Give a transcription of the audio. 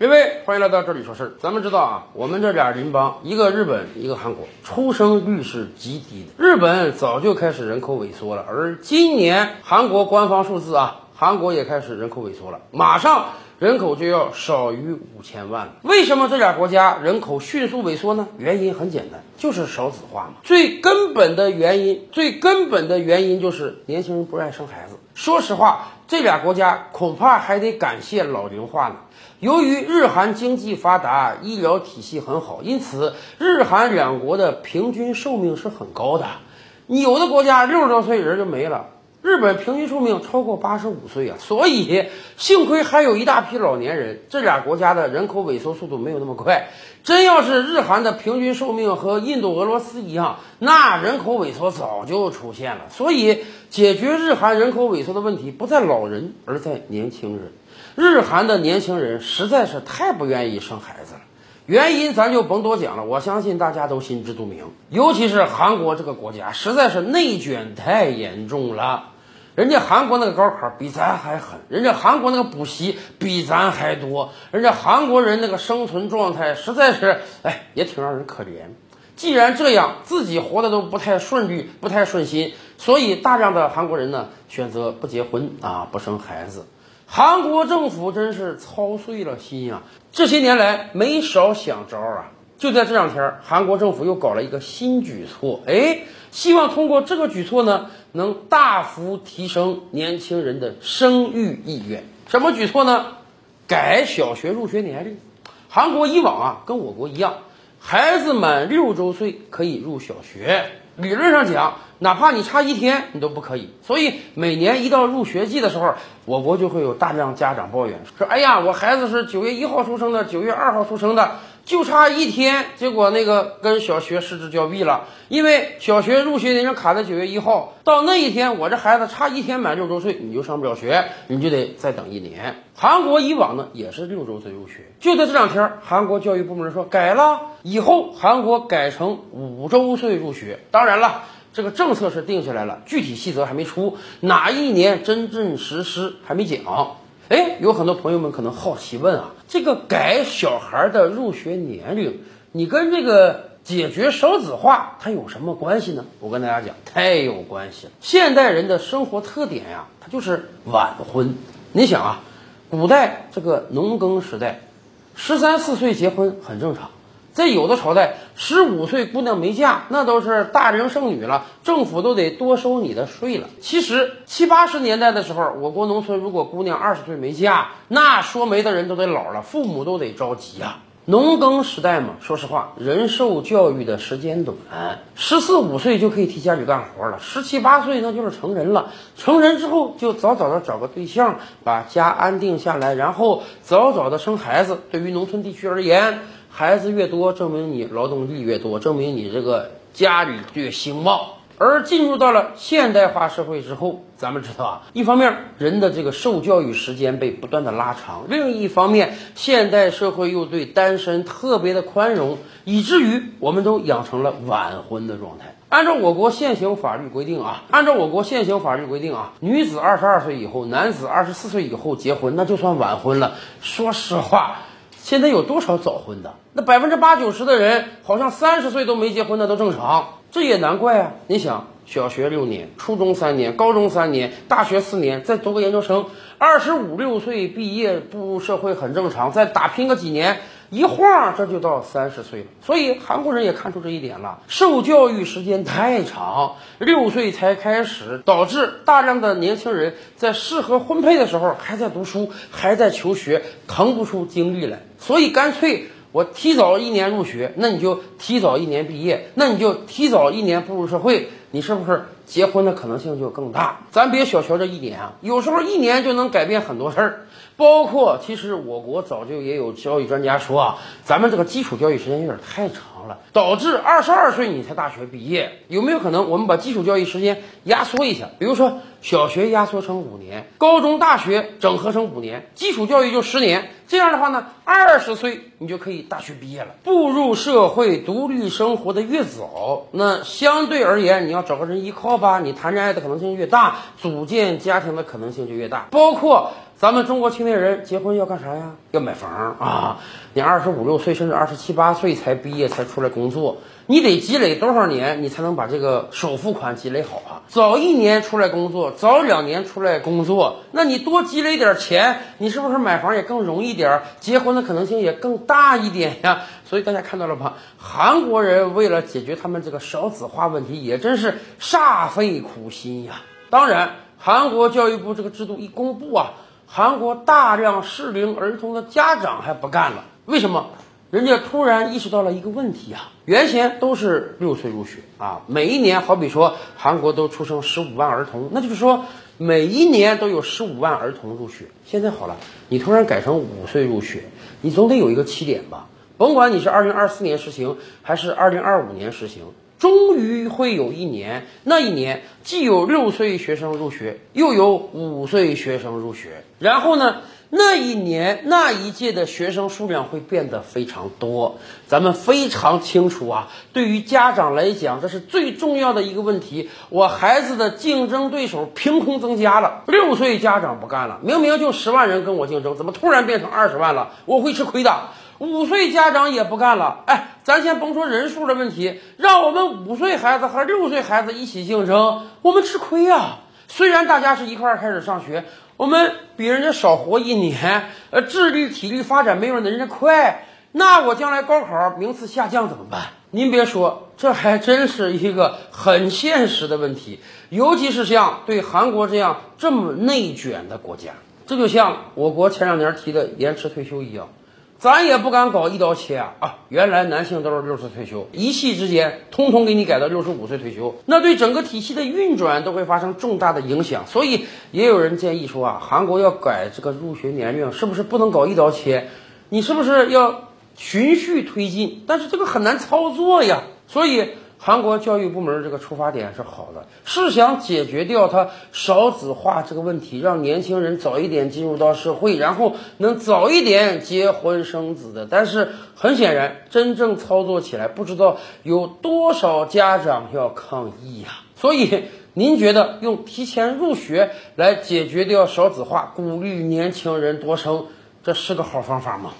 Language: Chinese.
各位，欢迎来到这里说事儿。咱们知道啊，我们这俩邻邦，一个日本，一个韩国，出生率是极低的。日本早就开始人口萎缩了，而今年韩国官方数字啊，韩国也开始人口萎缩了，马上人口就要少于五千万了。为什么这俩国家人口迅速萎缩呢？原因很简单，就是少子化嘛。最根本的原因，最根本的原因就是年轻人不爱生孩子。说实话，这俩国家恐怕还得感谢老龄化呢。由于日韩经济发达，医疗体系很好，因此日韩两国的平均寿命是很高的。有的国家六十多岁人就没了，日本平均寿命超过八十五岁啊！所以幸亏还有一大批老年人，这俩国家的人口萎缩速度没有那么快。真要是日韩的平均寿命和印度、俄罗斯一样，那人口萎缩早就出现了。所以解决日韩人口萎缩的问题，不在老人，而在年轻人。日韩的年轻人实在是太不愿意生孩子了，原因咱就甭多讲了，我相信大家都心知肚明。尤其是韩国这个国家，实在是内卷太严重了。人家韩国那个高考比咱还狠，人家韩国那个补习比咱还多，人家韩国人那个生存状态实在是，哎，也挺让人可怜。既然这样，自己活的都不太顺利，不太顺心，所以大量的韩国人呢选择不结婚啊，不生孩子。韩国政府真是操碎了心呀！这些年来没少想招啊。就在这两天，韩国政府又搞了一个新举措，哎，希望通过这个举措呢，能大幅提升年轻人的生育意愿。什么举措呢？改小学入学年龄。韩国以往啊，跟我国一样，孩子满六周岁可以入小学。理论上讲，哪怕你差一天，你都不可以。所以每年一到入学季的时候，我国就会有大量家长抱怨说：“哎呀，我孩子是九月一号出生的，九月二号出生的，就差一天，结果那个跟小学失之交臂了。因为小学入学年龄卡在九月一号，到那一天，我这孩子差一天满六周岁，你就上不了学，你就得再等一年。韩国以往呢也是六周岁入学，就在这两天，韩国教育部门说改了，以后韩国改成五周岁入学。当然了。这个政策是定下来了，具体细则还没出，哪一年真正实施还没讲。哎，有很多朋友们可能好奇问啊，这个改小孩的入学年龄，你跟这个解决少子化它有什么关系呢？我跟大家讲，太有关系了。现代人的生活特点呀，它就是晚婚。你想啊，古代这个农耕时代，十三四岁结婚很正常。在有的朝代，十五岁姑娘没嫁，那都是大龄剩女了，政府都得多收你的税了。其实七八十年代的时候，我国农村如果姑娘二十岁没嫁，那说媒的人都得老了，父母都得着急呀。农耕时代嘛，说实话，人受教育的时间短，十四五岁就可以替家里干活了，十七八岁那就是成人了。成人之后就早早的找个对象，把家安定下来，然后早早的生孩子。对于农村地区而言，孩子越多，证明你劳动力越多，证明你这个家里越兴旺。而进入到了现代化社会之后，咱们知道啊，一方面人的这个受教育时间被不断的拉长，另一方面现代社会又对单身特别的宽容，以至于我们都养成了晚婚的状态。按照我国现行法律规定啊，按照我国现行法律规定啊，女子二十二岁以后，男子二十四岁以后结婚，那就算晚婚了。说实话。现在有多少早婚的？那百分之八九十的人，好像三十岁都没结婚的都正常，这也难怪啊！你想，小学六年，初中三年，高中三年，大学四年，再读个研究生，二十五六岁毕业步入社会很正常，再打拼个几年。一晃这就到三十岁了，所以韩国人也看出这一点了。受教育时间太长，六岁才开始，导致大量的年轻人在适合婚配的时候还在读书，还在求学，腾不出精力来。所以干脆我提早一年入学，那你就提早一年毕业，那你就提早一年步入社会，你是不是结婚的可能性就更大？咱别小瞧这一年啊，有时候一年就能改变很多事儿。包括，其实我国早就也有教育专家说啊，咱们这个基础教育时间有点太长了，导致二十二岁你才大学毕业。有没有可能我们把基础教育时间压缩一下？比如说小学压缩成五年，高中、大学整合成五年，基础教育就十年。这样的话呢，二十岁你就可以大学毕业了。步入社会、独立生活的越早，那相对而言，你要找个人依靠吧，你谈恋爱的可能性越大，组建家庭的可能性就越大。包括。咱们中国青年人结婚要干啥呀？要买房啊！你二十五六岁甚至二十七八岁才毕业才出来工作，你得积累多少年，你才能把这个首付款积累好啊？早一年出来工作，早两年出来工作，那你多积累点钱，你是不是买房也更容易点儿？结婚的可能性也更大一点呀？所以大家看到了吧？韩国人为了解决他们这个少子化问题，也真是煞费苦心呀。当然，韩国教育部这个制度一公布啊。韩国大量适龄儿童的家长还不干了，为什么？人家突然意识到了一个问题啊，原先都是六岁入学啊，每一年好比说韩国都出生十五万儿童，那就是说每一年都有十五万儿童入学。现在好了，你突然改成五岁入学，你总得有一个起点吧？甭管你是二零二四年实行还是二零二五年实行。终于会有一年，那一年既有六岁学生入学，又有五岁学生入学。然后呢，那一年那一届的学生数量会变得非常多。咱们非常清楚啊，对于家长来讲，这是最重要的一个问题。我孩子的竞争对手凭空增加了，六岁家长不干了，明明就十万人跟我竞争，怎么突然变成二十万了？我会吃亏的。五岁家长也不干了，哎，咱先甭说人数的问题，让我们五岁孩子和六岁孩子一起竞争，我们吃亏呀。虽然大家是一块儿开始上学，我们比人家少活一年，呃，智力体力发展没有人家快，那我将来高考名次下降怎么办？您别说，这还真是一个很现实的问题，尤其是像对韩国这样这么内卷的国家，这就像我国前两年提的延迟退休一样。咱也不敢搞一刀切啊！啊，原来男性都是六十退休，一气之间，通通给你改到六十五岁退休，那对整个体系的运转都会发生重大的影响。所以也有人建议说啊，韩国要改这个入学年龄，是不是不能搞一刀切？你是不是要循序推进？但是这个很难操作呀，所以。韩国教育部门这个出发点是好的，是想解决掉他少子化这个问题，让年轻人早一点进入到社会，然后能早一点结婚生子的。但是很显然，真正操作起来，不知道有多少家长要抗议呀。所以，您觉得用提前入学来解决掉少子化，鼓励年轻人多生，这是个好方法吗？